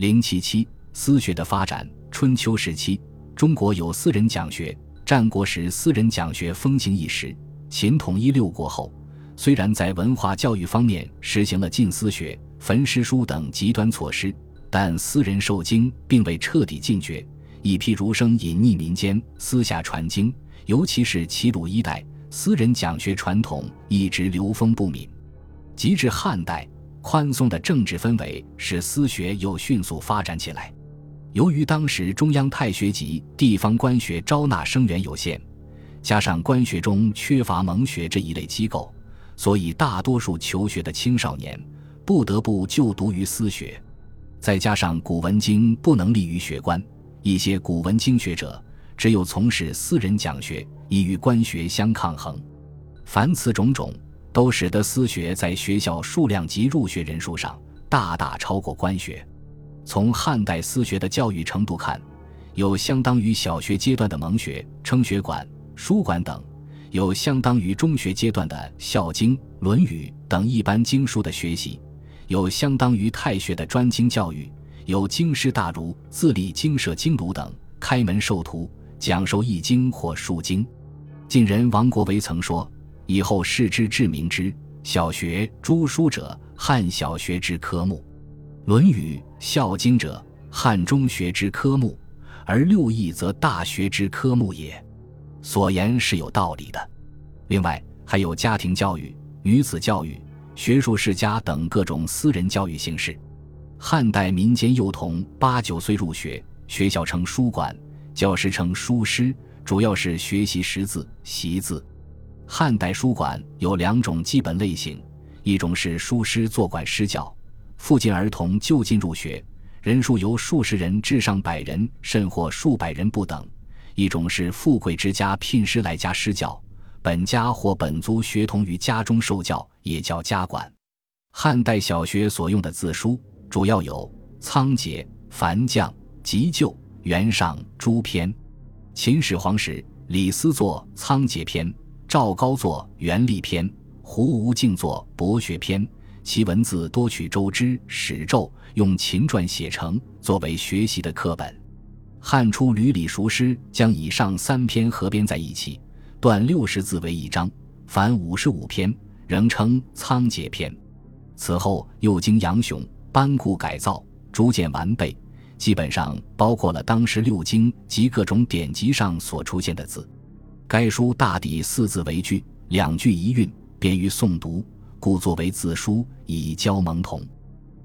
零七七，私学的发展。春秋时期，中国有私人讲学；战国时，私人讲学风行一时。秦统一六国后，虽然在文化教育方面实行了禁私学、焚诗书等极端措施，但私人受经并未彻底禁绝。一批儒生隐匿民间，私下传经，尤其是齐鲁一带，私人讲学传统一直流风不泯。及至汉代，宽松的政治氛围使私学又迅速发展起来。由于当时中央太学及地方官学招纳生源有限，加上官学中缺乏蒙学这一类机构，所以大多数求学的青少年不得不就读于私学。再加上古文经不能立于学官。一些古文经学者只有从事私人讲学，以与官学相抗衡。凡此种种，都使得私学在学校数量及入学人数上大大超过官学。从汉代私学的教育程度看，有相当于小学阶段的蒙学、称学馆、书馆等；有相当于中学阶段的《孝经》《论语》等一般经书的学习；有相当于太学的专经教育。有经师大儒自立经社、经庐等，开门授徒，讲授易经或数经。晋人王国维曾说：“以后世之至明之小学诸书者，汉小学之科目；《论语》《孝经》者，汉中学之科目；而六艺则大学之科目也。”所言是有道理的。另外，还有家庭教育、女子教育、学术世家等各种私人教育形式。汉代民间幼童八九岁入学，学校称书馆，教师称书师，主要是学习识字、习字。汉代书馆有两种基本类型：一种是书师坐馆施教，附近儿童就近入学，人数由数十人至上百人，甚或数百人不等；一种是富贵之家聘师来家施教，本家或本族学童于家中受教，也叫家馆。汉代小学所用的字书。主要有仓颉、樊将、急救、袁尚诸篇。秦始皇时，李斯作《仓颉篇》，赵高作《元历篇》，胡无敬作《博学篇》。其文字多取周之史咒，用秦篆写成，作为学习的课本。汉初屡屡熟诗将以上三篇合编在一起，断六十字为一章，凡五十五篇，仍称《仓颉篇》。此后又经杨雄。班固改造，逐渐完备，基本上包括了当时六经及各种典籍上所出现的字。该书大抵四字为句，两句一韵，便于诵读，故作为字书，以教蒙童。《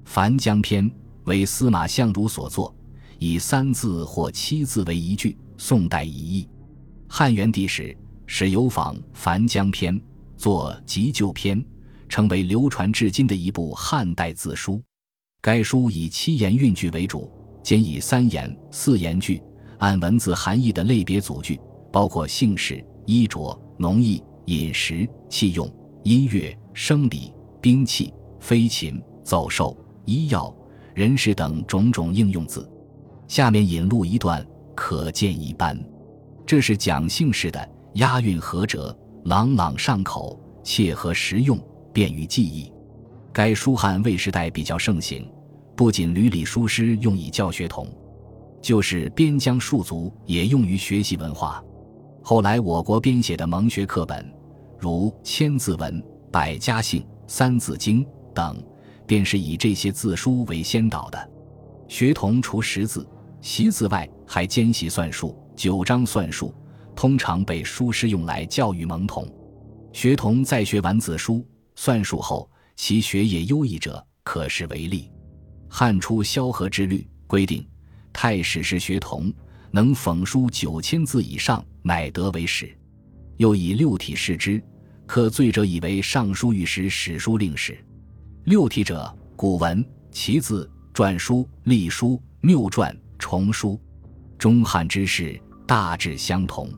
樊江篇》为司马相如所作，以三字或七字为一句，宋代已佚。汉元帝时，始有仿《樊江篇》作急救篇，成为流传至今的一部汉代字书。该书以七言韵句为主，兼以三言、四言句按文字含义的类别组句，包括姓氏、衣着、农艺、饮食、器用、音乐、生理、兵器、飞禽、走兽、医药、人事等种种应用字。下面引录一段，可见一斑。这是讲姓氏的，押韵合辙，朗朗上口，切合实用，便于记忆。该书汉魏时代比较盛行。不仅屡礼书诗用以教学童，就是边疆戍族也用于学习文化。后来我国编写的蒙学课本，如《千字文》《百家姓》《三字经》等，便是以这些字书为先导的。学童除识字、习字外，还兼习算术、九章算术，通常被书师用来教育蒙童。学童在学完字书、算术后，其学业优异者，可视为例。汉初萧何之律规定，太史是学童能讽书九千字以上，乃得为史。又以六体视之，可罪者以为尚书御史、史书令史。六体者，古文、奇字、篆书、隶书、谬传、重书。中汉之事大致相同。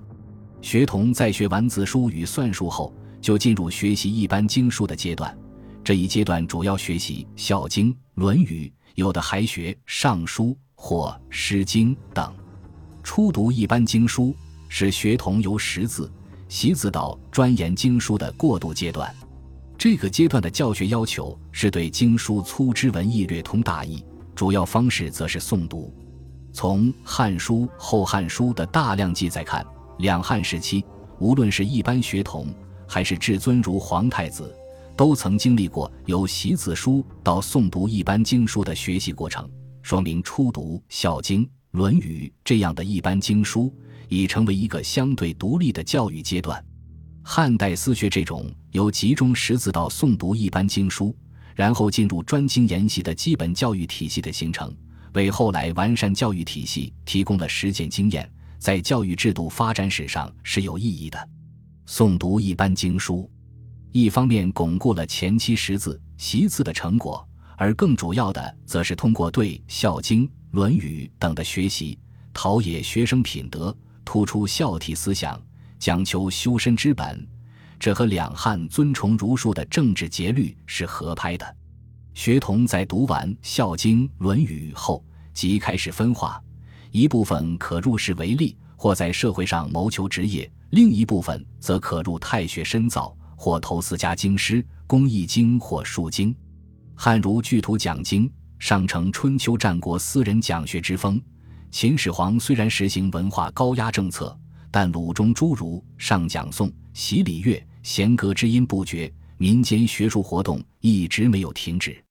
学童在学完字书与算术后，就进入学习一般经书的阶段。这一阶段主要学习《孝经》《论语》。有的还学《尚书》或《诗经》等。初读一般经书，是学童由识字、习字到钻研经书的过渡阶段。这个阶段的教学要求是对经书粗枝文意略通大意，主要方式则是诵读。从《汉书》《后汉书》的大量记载看，两汉时期，无论是一般学童，还是至尊如皇太子，都曾经历过由习字书到诵读一般经书的学习过程，说明初读《孝经》《论语》这样的一般经书，已成为一个相对独立的教育阶段。汉代私学这种由集中识字到诵读一般经书，然后进入专精研习的基本教育体系的形成。为后来完善教育体系提供了实践经验，在教育制度发展史上是有意义的。诵读一般经书，一方面巩固了前期识字习字的成果，而更主要的则是通过对《孝经》《论语》等的学习，陶冶学生品德，突出孝悌思想，讲求修身之本。这和两汉尊崇儒术的政治节律是合拍的。学童在读完《孝经》《论语》后，即开始分化：一部分可入仕为吏，或在社会上谋求职业；另一部分则可入太学深造，或投私家经师，攻易经或术经。汉儒巨图讲经，上承春秋战国私人讲学之风。秦始皇虽然实行文化高压政策，但鲁中诸儒上讲诵、习礼乐，弦歌之音不绝，民间学术活动一直没有停止。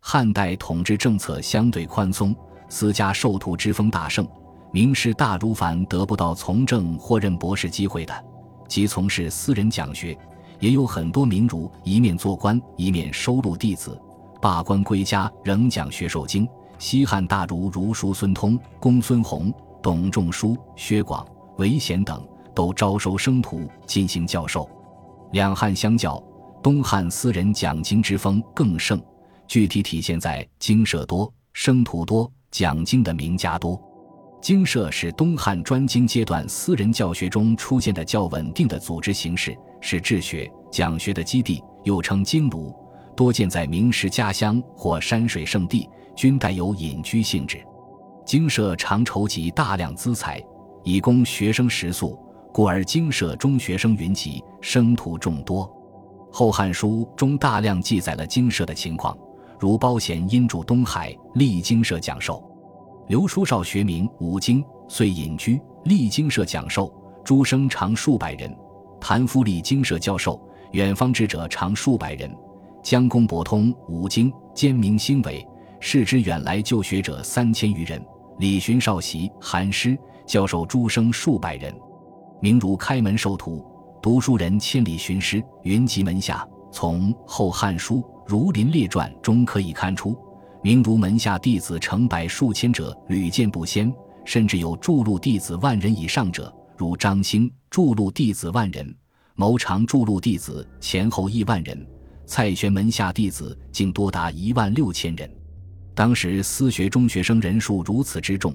汉代统治政策相对宽松，私家授徒之风大盛，名士大儒凡得不到从政或任博士机会的，即从事私人讲学，也有很多名儒一面做官，一面收录弟子，罢官归家仍讲学授经。西汉大儒如叔孙通、公孙弘、董仲舒、薛广、韦显等，都招收生徒进行教授。两汉相较，东汉私人讲经之风更盛。具体体现在经社多、生徒多、讲经的名家多。经社是东汉专经阶段私人教学中出现的较稳定的组织形式，是治学、讲学的基地，又称经庐，多建在名师家乡或山水圣地，均带有隐居性质。经社常筹集大量资财，以供学生食宿，故而经社中学生云集，生徒众多。《后汉书》中大量记载了经社的情况。如包贤因住东海，历经社讲授；刘书少学名五经，遂隐居历经社讲授，诸生常数百人。谭夫立经社教授，远方之者常数百人。江公博通五经，兼明兴伟，世之远来就学者三千余人。李寻少习韩师，教授诸生数百人。名儒开门授徒，读书人千里寻师，云集门下。从《后汉书》。《儒林列传》中可以看出，名儒门下弟子成百数千者，屡见不鲜，甚至有注录弟子万人以上者，如张兴注录弟子万人，牟长注录弟子前后亿万人，蔡玄门下弟子竟多达一万六千人。当时私学中学生人数如此之众，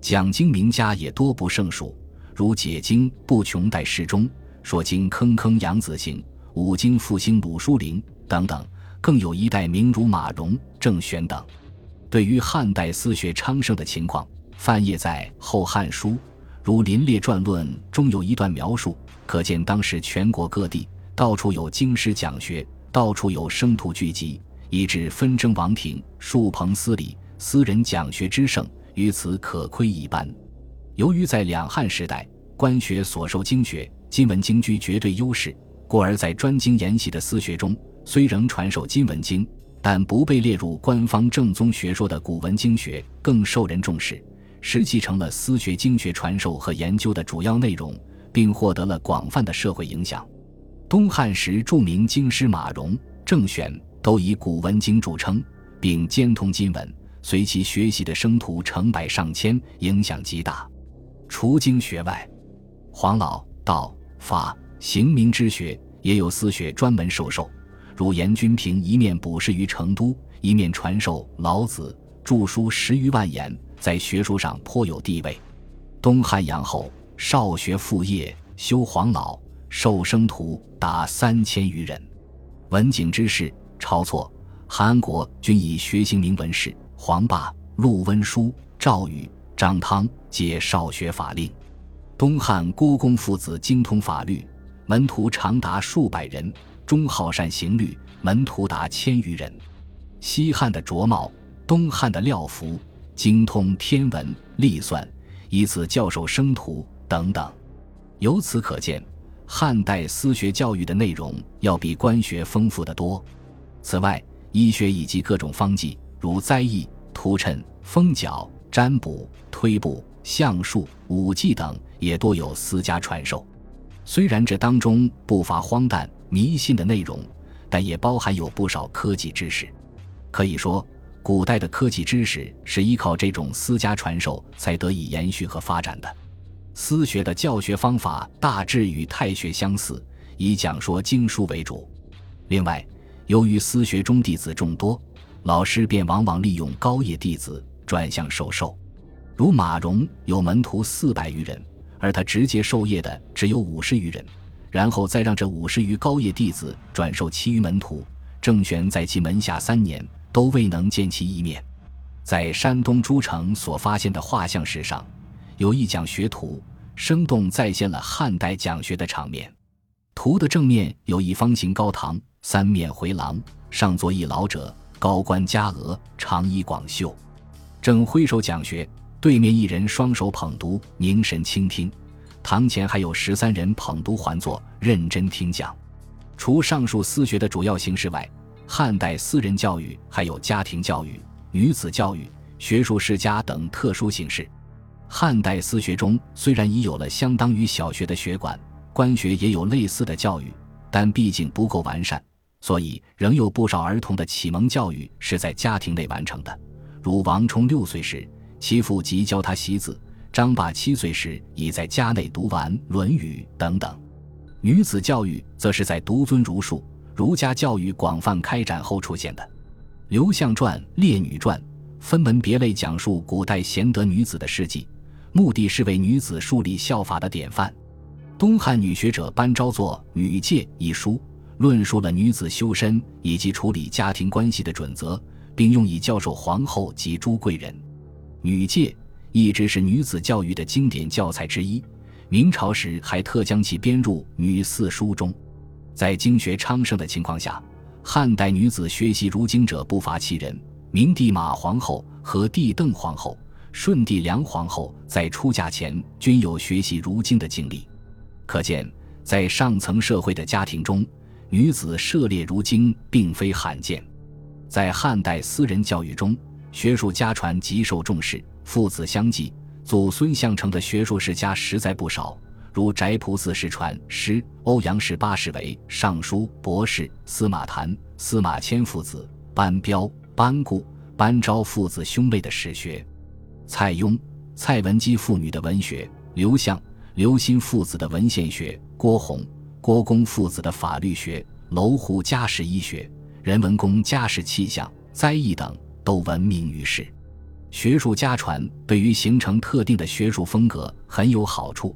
讲经名家也多不胜数，如解经不穷戴世中，说经坑坑杨子行，五经复兴鲁书林等等。更有一代名儒马融、郑玄等。对于汉代私学昌盛的情况，范晔在《后汉书·儒林列传论》中有一段描述，可见当时全国各地到处有经师讲学，到处有生徒聚集，以致纷争王庭、树棚私礼、私人讲学之盛，于此可窥一斑。由于在两汉时代，官学所授经学、今文经居绝对优势，故而在专精研习的私学中。虽仍传授今文经，但不被列入官方正宗学说的古文经学更受人重视，实际成了私学经学传授和研究的主要内容，并获得了广泛的社会影响。东汉时著名经师马融、郑玄都以古文经著称，并兼通金文，随其学习的生徒成百上千，影响极大。除经学外，黄老、道、法、刑名之学也有私学专门授受。如严君平一面补师于成都，一面传授老子著书十余万言，在学术上颇有地位。东汉阳后，少学复业，修黄老，授生徒达三千余人。文景之士晁错、韩国均以学行名文士。黄霸、陆温书、赵禹、张汤皆少学法令。东汉郭公父子精通法律，门徒长达数百人。中好善行律，门徒达千余人。西汉的卓茂、东汉的廖福精通天文历算，以此教授生徒等等。由此可见，汉代私学教育的内容要比官学丰富得多。此外，医学以及各种方剂，如灾异、图谶、风角、占卜、推卜、相术、武技等，也多有私家传授。虽然这当中不乏荒诞迷信的内容，但也包含有不少科技知识。可以说，古代的科技知识是依靠这种私家传授才得以延续和发展的。私学的教学方法大致与太学相似，以讲说经书为主。另外，由于私学中弟子众多，老师便往往利用高业弟子转向授受。如马融有门徒四百余人，而他直接授业的只有五十余人，然后再让这五十余高业弟子转授其余门徒。郑玄在其门下三年。都未能见其一面。在山东诸城所发现的画像石上，有一讲学图，生动再现了汉代讲学的场面。图的正面有一方形高堂，三面回廊，上坐一老者，高冠加额，长衣广袖，正挥手讲学；对面一人双手捧读，凝神倾听。堂前还有十三人捧读环坐，认真听讲。除上述私学的主要形式外，汉代私人教育还有家庭教育、女子教育、学术世家等特殊形式。汉代私学中虽然已有了相当于小学的学馆，官学也有类似的教育，但毕竟不够完善，所以仍有不少儿童的启蒙教育是在家庭内完成的。如王充六岁时，其父即教他习字；张霸七岁时已在家内读完《论语》等等。女子教育则是在独尊儒术。儒家教育广泛开展后出现的，《刘向传》《列女传》分门别类讲述古代贤德女子的事迹，目的是为女子树立效法的典范。东汉女学者班昭作《女戒》一书，论述了女子修身以及处理家庭关系的准则，并用以教授皇后及诸贵人。《女戒》一直是女子教育的经典教材之一，明朝时还特将其编入《女四书》中。在经学昌盛的情况下，汉代女子学习儒经者不乏其人。明帝马皇后和帝邓皇后、顺帝梁皇后在出嫁前均有学习儒经的经历，可见在上层社会的家庭中，女子涉猎如经并非罕见。在汉代私人教育中，学术家传极受重视，父子相继、祖孙相承的学术世家实在不少。如翟仆四世传师，欧阳氏八世为尚书博士，司马谈、司马迁父子，班彪、班固、班昭父子兄妹的史学；蔡邕、蔡文姬父女的文学；刘向、刘歆父子的文献学；郭洪、郭公父子的法律学；楼胡家世医学；任文公家世气象、灾异等，都闻名于世。学术家传对于形成特定的学术风格很有好处。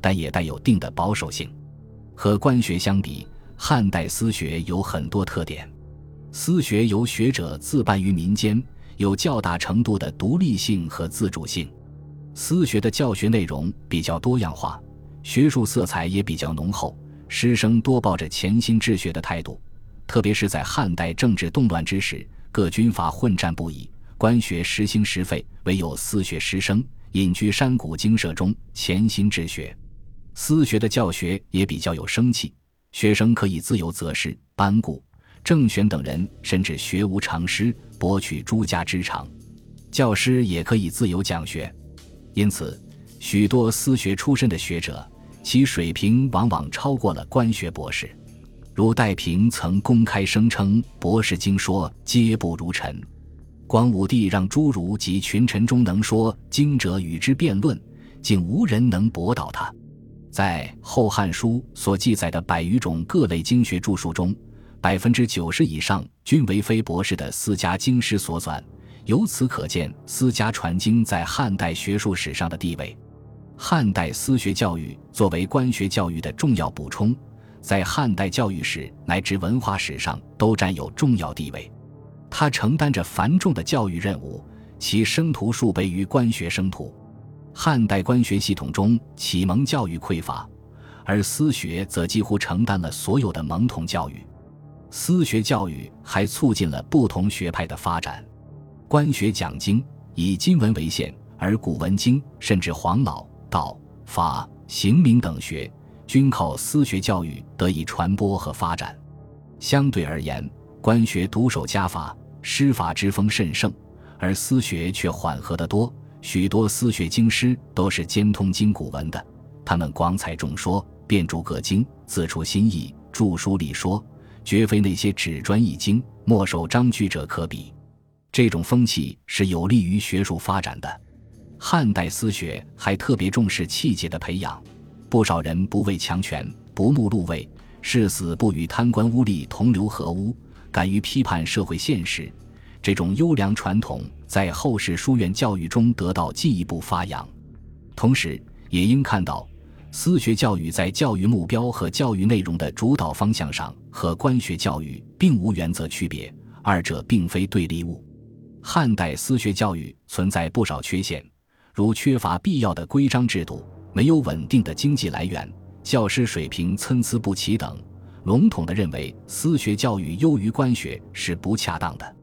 但也带有定的保守性，和官学相比，汉代私学有很多特点。私学由学者自办于民间，有较大程度的独立性和自主性。私学的教学内容比较多样化，学术色彩也比较浓厚，师生多抱着潜心治学的态度。特别是在汉代政治动乱之时，各军阀混战不已，官学时兴时废，唯有私学师生隐居山谷精舍中，潜心治学。私学的教学也比较有生气，学生可以自由择师。班固、郑玄等人甚至学无常师，博取诸家之长。教师也可以自由讲学，因此许多私学出身的学者，其水平往往超过了官学博士。如戴平曾公开声称：“博士经说皆不如臣。”光武帝让诸儒及群臣中能说经者与之辩论，竟无人能驳倒他。在《后汉书》所记载的百余种各类经学著述中，百分之九十以上均为非博士的私家经师所纂。由此可见，私家传经在汉代学术史上的地位。汉代私学教育作为官学教育的重要补充，在汉代教育史乃至文化史上都占有重要地位。它承担着繁重的教育任务，其生徒数倍于官学生徒。汉代官学系统中启蒙教育匮乏，而私学则几乎承担了所有的蒙童教育。私学教育还促进了不同学派的发展。官学讲经以今文为限，而古文经甚至黄老、道、法、刑名等学，均靠私学教育得以传播和发展。相对而言，官学独守家法，师法之风甚盛，而私学却缓和得多。许多私学经师都是兼通经古文的，他们广采众说，遍注各经，自出新意，著书立说，绝非那些只专一经、墨守章句者可比。这种风气是有利于学术发展的。汉代私学还特别重视气节的培养，不少人不畏强权，不慕禄位，誓死不与贪官污吏同流合污，敢于批判社会现实。这种优良传统在后世书院教育中得到进一步发扬，同时也应看到，私学教育在教育目标和教育内容的主导方向上和官学教育并无原则区别，二者并非对立物。汉代私学教育存在不少缺陷，如缺乏必要的规章制度，没有稳定的经济来源，教师水平参差不齐等。笼统地认为私学教育优于官学是不恰当的。